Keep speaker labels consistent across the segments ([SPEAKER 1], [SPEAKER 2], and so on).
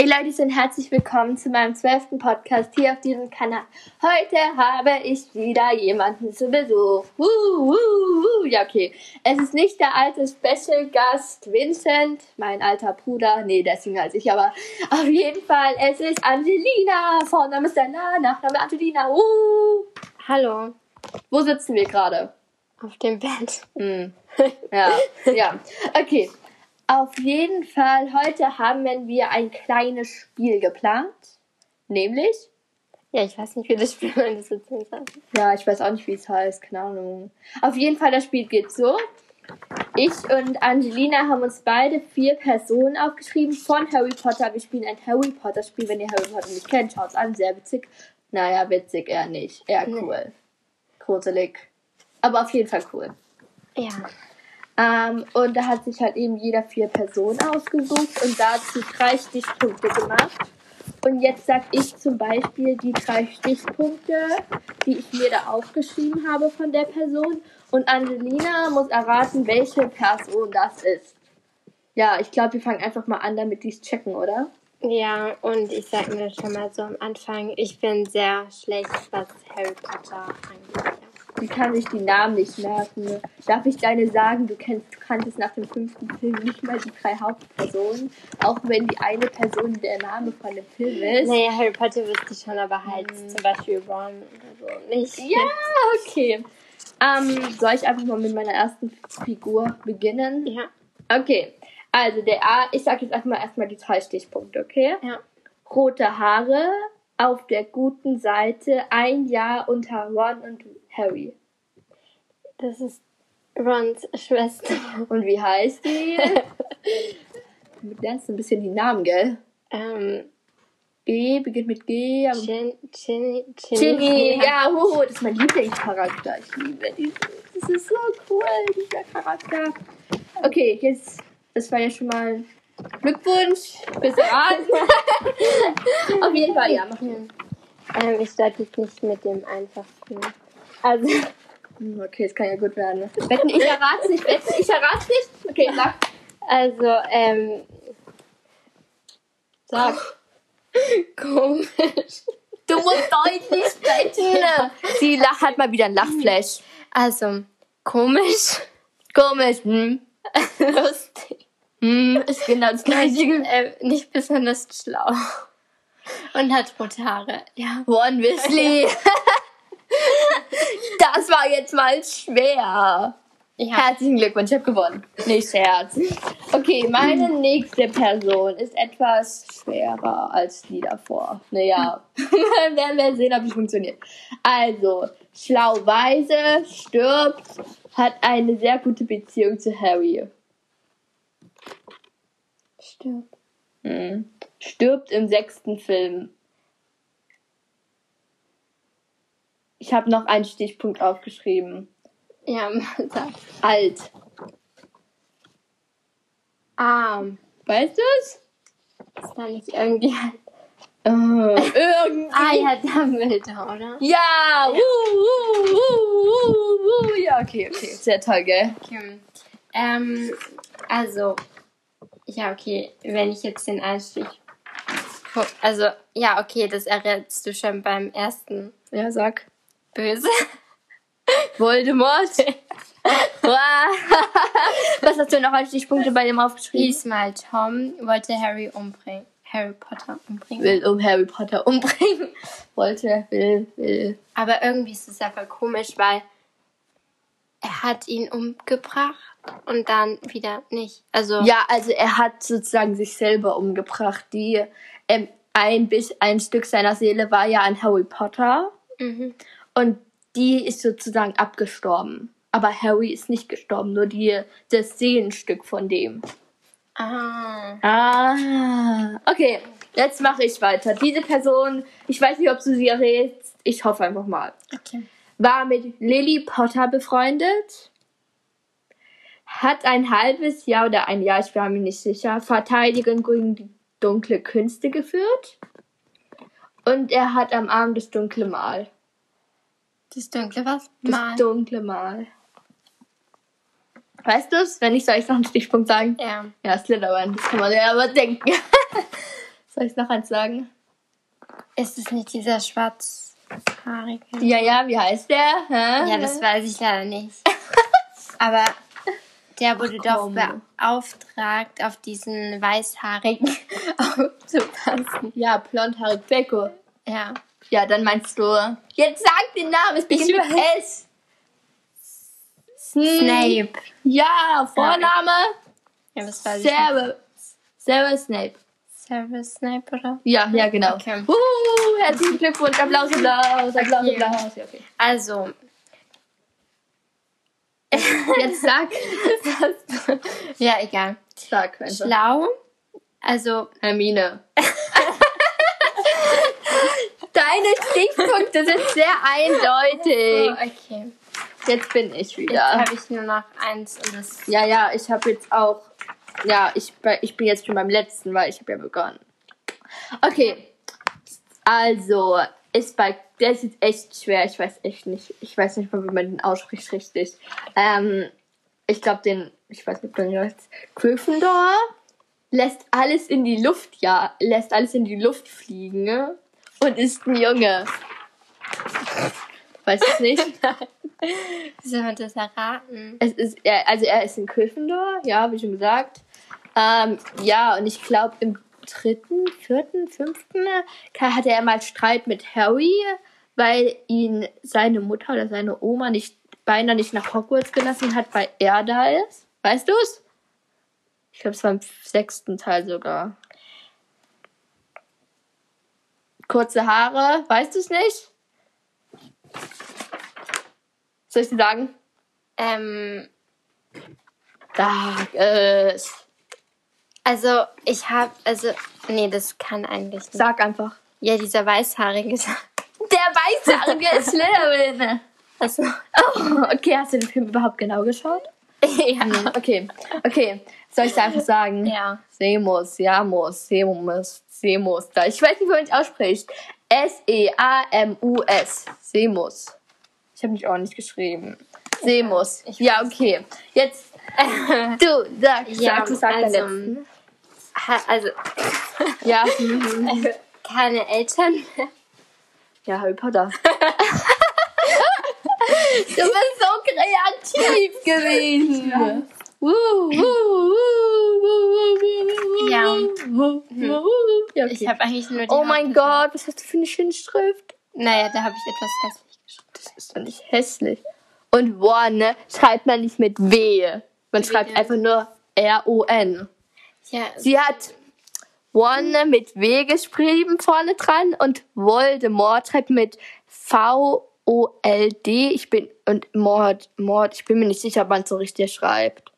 [SPEAKER 1] Hey Leute und herzlich willkommen zu meinem zwölften Podcast hier auf diesem Kanal. Heute habe ich wieder jemanden zu Besuch. Uh, uh, uh. Ja, okay. Es ist nicht der alte Special Gast Vincent, mein alter Bruder. Nee, jünger als ich, aber auf jeden Fall, es ist Angelina. Vorname ist Stella, Nachname Angelina. Uh.
[SPEAKER 2] Hallo.
[SPEAKER 1] Wo sitzen wir gerade?
[SPEAKER 2] Auf dem Bett.
[SPEAKER 1] Hm. Ja, ja. Okay. Auf jeden Fall, heute haben wir ein kleines Spiel geplant. Nämlich?
[SPEAKER 2] Ja, ich weiß nicht, wie das Spiel Sitzens heißt.
[SPEAKER 1] Ja, ich weiß auch nicht, wie es heißt. Keine Ahnung. Auf jeden Fall, das Spiel geht so. Ich und Angelina haben uns beide vier Personen aufgeschrieben von Harry Potter. Wir spielen ein Harry Potter Spiel. Wenn ihr Harry Potter nicht kennt, schaut es an. Sehr witzig. Naja, witzig eher nicht. Eher cool. Gruselig. Aber auf jeden Fall cool.
[SPEAKER 2] Ja.
[SPEAKER 1] Ähm, und da hat sich halt eben jeder vier Personen ausgesucht und dazu drei Stichpunkte gemacht. Und jetzt sag ich zum Beispiel die drei Stichpunkte, die ich mir da aufgeschrieben habe von der Person. Und Angelina muss erraten, welche Person das ist. Ja, ich glaube, wir fangen einfach mal an, damit die es checken, oder?
[SPEAKER 2] Ja, und ich sag mir schon mal so am Anfang, ich bin sehr schlecht, was Harry Potter angeht.
[SPEAKER 1] Die kann sich die Namen nicht merken. Darf ich deine sagen, du kennst, du kanntest nach dem fünften Film nicht mal die drei Hauptpersonen, auch wenn die eine Person der Name von dem Film ist.
[SPEAKER 2] Naja, Harry Potter wüsste ich schon, aber halt
[SPEAKER 1] Hm.
[SPEAKER 2] zum Beispiel Ron oder so nicht.
[SPEAKER 1] Ja, okay. Ähm, soll ich einfach mal mit meiner ersten Figur beginnen?
[SPEAKER 2] Ja.
[SPEAKER 1] Okay. Also der A, ich sag jetzt erstmal erstmal die drei Stichpunkte, okay?
[SPEAKER 2] Ja.
[SPEAKER 1] Rote Haare, auf der guten Seite, ein Jahr unter Ron und Harry.
[SPEAKER 2] Das ist Rons Schwester.
[SPEAKER 1] Und wie heißt die? du lernst ein bisschen die Namen, gell?
[SPEAKER 2] Ähm,
[SPEAKER 1] G, beginnt mit G, aber
[SPEAKER 2] Gin, Ginny,
[SPEAKER 1] Ginny, ja, huhu, das ist mein Lieblingscharakter. Ich liebe diesen. Das ist so cool, dieser Charakter. Okay, jetzt, das war ja schon mal Glückwunsch fürs Raten. Auf jeden Fall, ja, machen
[SPEAKER 2] Ähm, ich starte jetzt nicht mit dem einfachsten. Also,
[SPEAKER 1] wir. Okay, das kann ja gut werden. Wetten, ich errate nicht, wetten, ich errate nicht. Okay, sag.
[SPEAKER 2] also, ähm,
[SPEAKER 1] Sag.
[SPEAKER 2] komisch.
[SPEAKER 1] Du musst deutlich wetten. Sie lach, hat mal wieder ein Lachflash.
[SPEAKER 2] Also, komisch.
[SPEAKER 1] Komisch, hm?
[SPEAKER 2] Lustig.
[SPEAKER 1] Hm, ist genau das gleiche.
[SPEAKER 2] Ähm, nicht besonders schlau. Und hat rote Haare. Ja.
[SPEAKER 1] Ron Weasley. das war jetzt mal schwer.
[SPEAKER 2] Ja.
[SPEAKER 1] Herzlichen Glückwunsch, ich habe gewonnen. Nicht Scherz. Okay, meine nächste Person ist etwas schwerer als die davor. Naja, werden wir sehen, ob es funktioniert. Also, schlau-weise, stirbt, hat eine sehr gute Beziehung zu Harry.
[SPEAKER 2] Stimmt.
[SPEAKER 1] Hm. Stirbt im sechsten Film. Ich habe noch einen Stichpunkt aufgeschrieben.
[SPEAKER 2] Ja, sag.
[SPEAKER 1] Alt.
[SPEAKER 2] Arm.
[SPEAKER 1] Weißt du es?
[SPEAKER 2] Ist da nicht irgendwie.
[SPEAKER 1] Äh, irgendwie.
[SPEAKER 2] Ah, ja, Dumbledore, oder?
[SPEAKER 1] Ja, uh, uh, uh, uh, uh. ja, okay, okay, sehr toll, gell?
[SPEAKER 2] Okay. Ähm, also, ja, okay, wenn ich jetzt den Einstich. guck- Also, ja, okay, das errätst du schon beim ersten.
[SPEAKER 1] Ja, sag.
[SPEAKER 2] Böse.
[SPEAKER 1] Voldemort. Was hast du noch als Stichpunkte bei dem aufgeschrieben?
[SPEAKER 2] Diesmal Tom wollte Harry umbringen. Harry Potter umbringen.
[SPEAKER 1] Will um Harry Potter umbringen. Wollte, will, will.
[SPEAKER 2] Aber irgendwie ist es einfach komisch, weil hat ihn umgebracht und dann wieder nicht. Also,
[SPEAKER 1] Ja, also er hat sozusagen sich selber umgebracht. Die, ähm, ein, bis, ein Stück seiner Seele war ja an Harry Potter.
[SPEAKER 2] mhm.
[SPEAKER 1] Und die ist sozusagen abgestorben. Aber Harry ist nicht gestorben, nur die, das Seelenstück von dem.
[SPEAKER 2] Ah.
[SPEAKER 1] Ah, okay. Jetzt mache ich weiter. Diese Person, ich weiß nicht, ob du sie errätst. Ich hoffe einfach mal.
[SPEAKER 2] Okay.
[SPEAKER 1] War mit Lily Potter befreundet. Hat ein halbes Jahr oder ein Jahr, ich war mir nicht sicher, Verteidigung gegen die dunkle Künste geführt. Und er hat am Arm das dunkle Mal.
[SPEAKER 2] Das dunkle was?
[SPEAKER 1] Das
[SPEAKER 2] Mal.
[SPEAKER 1] dunkle Mal. Weißt du es? Wenn nicht, soll ich noch einen Stichpunkt sagen?
[SPEAKER 2] Ja.
[SPEAKER 1] Ja, Slytherin, das kann man ja aber denken. Soll ich noch eins sagen?
[SPEAKER 2] Ist es nicht dieser schwarzhaarige?
[SPEAKER 1] Ja, ja, wie heißt der? Hä?
[SPEAKER 2] Ja, das weiß ich leider nicht. Aber der wurde
[SPEAKER 1] Ach,
[SPEAKER 2] doch beauftragt, auf diesen weißhaarigen aufzupassen.
[SPEAKER 1] Ja, blondhaarig Beko.
[SPEAKER 2] Ja.
[SPEAKER 1] Ja, dann meinst du. Jetzt sag den Namen, es beginnt mit. S. Sn-
[SPEAKER 2] Snape.
[SPEAKER 1] Ja, Vorname.
[SPEAKER 2] Ja, das weiß ich nicht.
[SPEAKER 1] Severus. Severus Snape.
[SPEAKER 2] Severus Snape, oder?
[SPEAKER 1] Ja, ja, genau.
[SPEAKER 2] Okay.
[SPEAKER 1] Uh, herzlichen Glückwunsch. Applaus, Applaus, Applaus. Applaus. Ja, okay.
[SPEAKER 2] Also,
[SPEAKER 1] Jetzt sag.
[SPEAKER 2] ja, egal.
[SPEAKER 1] sag einfach.
[SPEAKER 2] Schlau. Also,
[SPEAKER 1] Hermine. Deine Stichpunkte sind sehr eindeutig.
[SPEAKER 2] okay.
[SPEAKER 1] Jetzt bin ich
[SPEAKER 2] Jetzt
[SPEAKER 1] wieder.
[SPEAKER 2] habe ich nur noch eins und das.
[SPEAKER 1] Ja, ja, ich habe jetzt auch. Ja, ich, ich bin jetzt schon beim letzten, weil ich habe ja begonnen. Okay. Also, ist bei. Der ist jetzt echt schwer. Ich weiß echt nicht. Ich weiß nicht mal, wie man den ausspricht richtig. Ähm, ich glaube, den. Ich weiß nicht, ob den heißt. Gryffindor lässt alles in die Luft, ja. Lässt alles in die Luft fliegen. ne? Und ist ein Junge. Weiß ich nicht.
[SPEAKER 2] Wie soll man das erraten?
[SPEAKER 1] Es ist, er, also er ist in Gryffindor, ja, wie schon gesagt. Ähm, ja, und ich glaube im dritten, vierten, fünften ka- hatte er mal Streit mit Harry, weil ihn seine Mutter oder seine Oma nicht beinahe nicht nach Hogwarts gelassen hat, weil er da ist. Weißt du's? Ich glaube, es war im sechsten Teil sogar. Kurze Haare, weißt du's nicht? Soll ich dir sagen?
[SPEAKER 2] Ähm,
[SPEAKER 1] Sag es.
[SPEAKER 2] Also, ich habe. Also, nee, das kann eigentlich nicht.
[SPEAKER 1] Sag einfach.
[SPEAKER 2] Ja, dieser weißhaarige.
[SPEAKER 1] Der Weißhaarige ist Slytherin.
[SPEAKER 2] Also,
[SPEAKER 1] Oh, okay, hast du den Film überhaupt genau geschaut?
[SPEAKER 2] ja.
[SPEAKER 1] Okay, okay. Soll ich dir einfach sagen?
[SPEAKER 2] Ja.
[SPEAKER 1] Semus, Jamus, Semus, Semus. Ich weiß nicht, wie man es ausspricht. E S-E-A-M-U-S. Semus. Ich habe mich auch nicht geschrieben. Semus. Ja, okay. Jetzt, du, sag,
[SPEAKER 2] Ja,
[SPEAKER 1] sag, du sag
[SPEAKER 2] also-
[SPEAKER 1] letzten.
[SPEAKER 2] Also,
[SPEAKER 1] Ja, mhm.
[SPEAKER 2] keine Eltern mehr.
[SPEAKER 1] ja, Harry Potter. du bist so kreativ gewesen.
[SPEAKER 2] Ja.
[SPEAKER 1] ja.
[SPEAKER 2] Ich habe eigentlich nur die
[SPEAKER 1] Oh mein Gott, was hast du für eine schöne Schrift?
[SPEAKER 2] Naja, da habe ich etwas hässlich geschrieben.
[SPEAKER 1] Das ist doch nicht hässlich. Und One schreibt man nicht mit W. Man schreibt einfach nur R-O-N.
[SPEAKER 2] Ja,
[SPEAKER 1] Sie hat One mit W geschrieben vorne dran und Voldemort schreibt mit V-O-L-D. Ich bin, und Mord, Mord, ich bin mir nicht sicher, man es so richtig schreibt.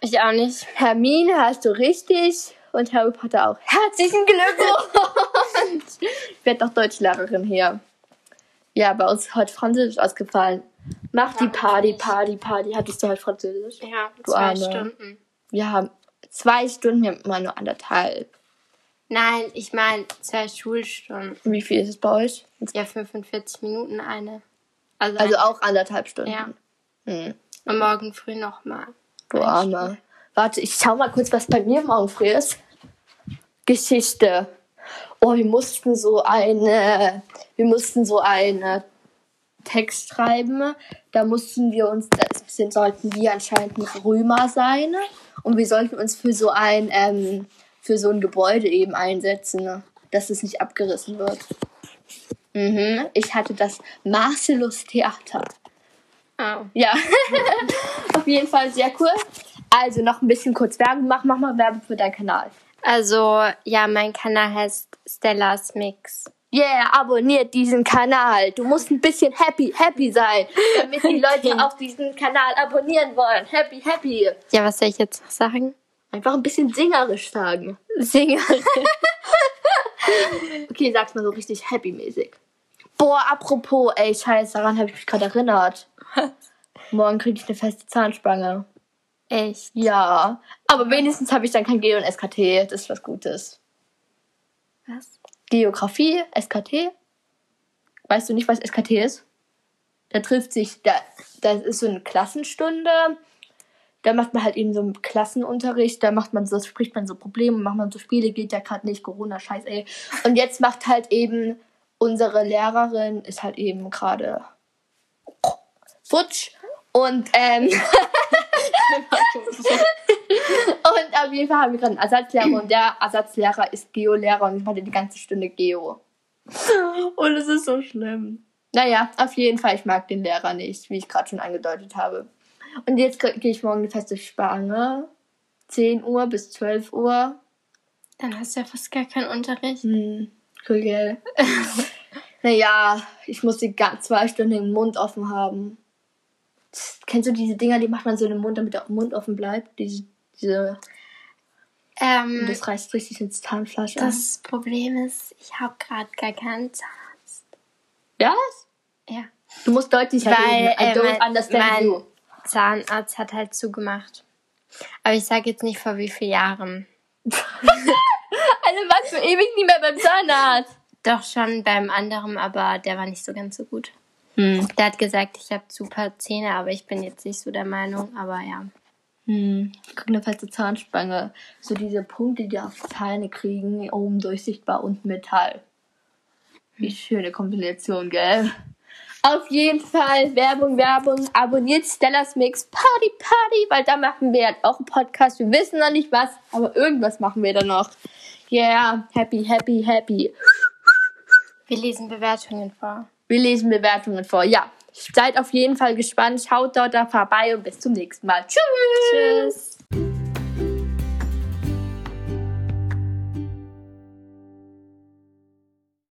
[SPEAKER 2] ich auch nicht.
[SPEAKER 1] Hermine hast du richtig und Harry Potter auch. Herzlichen Glückwunsch! ich werde doch Deutschlehrerin hier. Ja, bei uns ist heute Französisch ausgefallen. Mach die Party. Party, Party. Hattest du heute Französisch?
[SPEAKER 2] Ja,
[SPEAKER 1] Du
[SPEAKER 2] zwei
[SPEAKER 1] Arme.
[SPEAKER 2] Stunden.
[SPEAKER 1] Wir haben zwei Stunden, wir haben immer nur anderthalb.
[SPEAKER 2] Nein, ich meine zwei Schulstunden.
[SPEAKER 1] Wie viel ist es bei euch?
[SPEAKER 2] Ja, 45 Minuten eine. Also,
[SPEAKER 1] Also auch anderthalb Stunden.
[SPEAKER 2] Ja.
[SPEAKER 1] Hm.
[SPEAKER 2] und morgen früh nochmal.
[SPEAKER 1] Du Arme. Warte, ich schau mal kurz, was bei mir morgen früh ist. Geschichte. Oh, wir mussten so eine, wir mussten so eine Text schreiben. Da mussten wir uns, das sollten wir anscheinend nicht Römer sein. Und wir sollten uns für so ein, ähm, für so ein Gebäude eben einsetzen, dass es nicht abgerissen wird. Mhm. Ich hatte das Marcellus Theater.
[SPEAKER 2] Oh.
[SPEAKER 1] Ja, auf jeden Fall sehr cool. Also noch ein bisschen kurz Werbung machen. Mach mal Werbung für deinen Kanal.
[SPEAKER 2] Also, ja, mein Kanal heißt Stellas Mix.
[SPEAKER 1] Yeah, abonniert diesen Kanal. Du musst ein bisschen happy, happy sein, damit die Leute auf diesen Kanal abonnieren wollen. Happy, happy.
[SPEAKER 2] Ja, was soll ich jetzt noch sagen?
[SPEAKER 1] Einfach ein bisschen singerisch sagen.
[SPEAKER 2] Singer.
[SPEAKER 1] Okay, sag's mal so richtig happy-mäßig. Boah, apropos, ey, scheiße, daran habe ich mich gerade erinnert. Morgen kriege ich eine feste Zahnspange.
[SPEAKER 2] Echt?
[SPEAKER 1] Ja, aber wenigstens habe ich dann kein G und SKT. Das ist was Gutes.
[SPEAKER 2] Was?
[SPEAKER 1] Geografie, SKT. Weißt du nicht, was SKT ist? Da trifft sich, da, das ist so eine Klassenstunde. da macht man halt eben so einen Klassenunterricht, da macht man so, spricht man so Probleme, macht man so Spiele, geht ja gerade nicht, Corona, scheiß, ey. Und jetzt macht halt eben unsere Lehrerin, ist halt eben gerade futsch. Und, ähm, und auf jeden Fall haben wir gerade einen Ersatzlehrer und der Ersatzlehrer ist Geolehrer und ich hatte die ganze Stunde Geo. Und es ist so schlimm. Naja, auf jeden Fall, ich mag den Lehrer nicht, wie ich gerade schon angedeutet habe. Und jetzt gehe ich morgen eine feste Spange. 10 Uhr bis 12 Uhr.
[SPEAKER 2] Dann hast du ja fast gar keinen Unterricht.
[SPEAKER 1] Hm, cool, gell? naja, ich muss die ga- zwei Stunden den Mund offen haben. Kennst du diese Dinger, die macht man so in den Mund, damit der Mund offen bleibt? Diese, diese,
[SPEAKER 2] Ähm,
[SPEAKER 1] das reißt richtig ins Zahnfleisch
[SPEAKER 2] das Problem ist, ich habe gerade gar keinen Zahnarzt.
[SPEAKER 1] Was?
[SPEAKER 2] Ja.
[SPEAKER 1] Du musst deutlich
[SPEAKER 2] Weil
[SPEAKER 1] reden. I
[SPEAKER 2] äh,
[SPEAKER 1] don't
[SPEAKER 2] mein,
[SPEAKER 1] understand
[SPEAKER 2] mein
[SPEAKER 1] you.
[SPEAKER 2] Zahnarzt hat halt zugemacht. Aber ich sage jetzt nicht vor wie vielen Jahren.
[SPEAKER 1] Also warst du ewig nicht mehr beim Zahnarzt.
[SPEAKER 2] Doch schon beim anderen, aber der war nicht so ganz so gut.
[SPEAKER 1] Hm.
[SPEAKER 2] Der hat gesagt, ich habe super Zähne, aber ich bin jetzt nicht so der Meinung. Aber ja.
[SPEAKER 1] Hm. Ich krieg eine feste Zahnspange. So diese Punkte, die auf die Zähne kriegen, oben durchsichtbar und Metall. Wie schöne Kombination, gell? Auf jeden Fall Werbung, Werbung. Abonniert Stellas Mix Party, Party, weil da machen wir halt auch einen Podcast. Wir wissen noch nicht was, aber irgendwas machen wir da noch. Yeah, happy, happy, happy.
[SPEAKER 2] Wir lesen Bewertungen vor.
[SPEAKER 1] Wir lesen Bewertungen vor. Ja, seid auf jeden Fall gespannt. Schaut dort da vorbei und bis zum nächsten Mal. Tschüss.
[SPEAKER 2] Tschüss.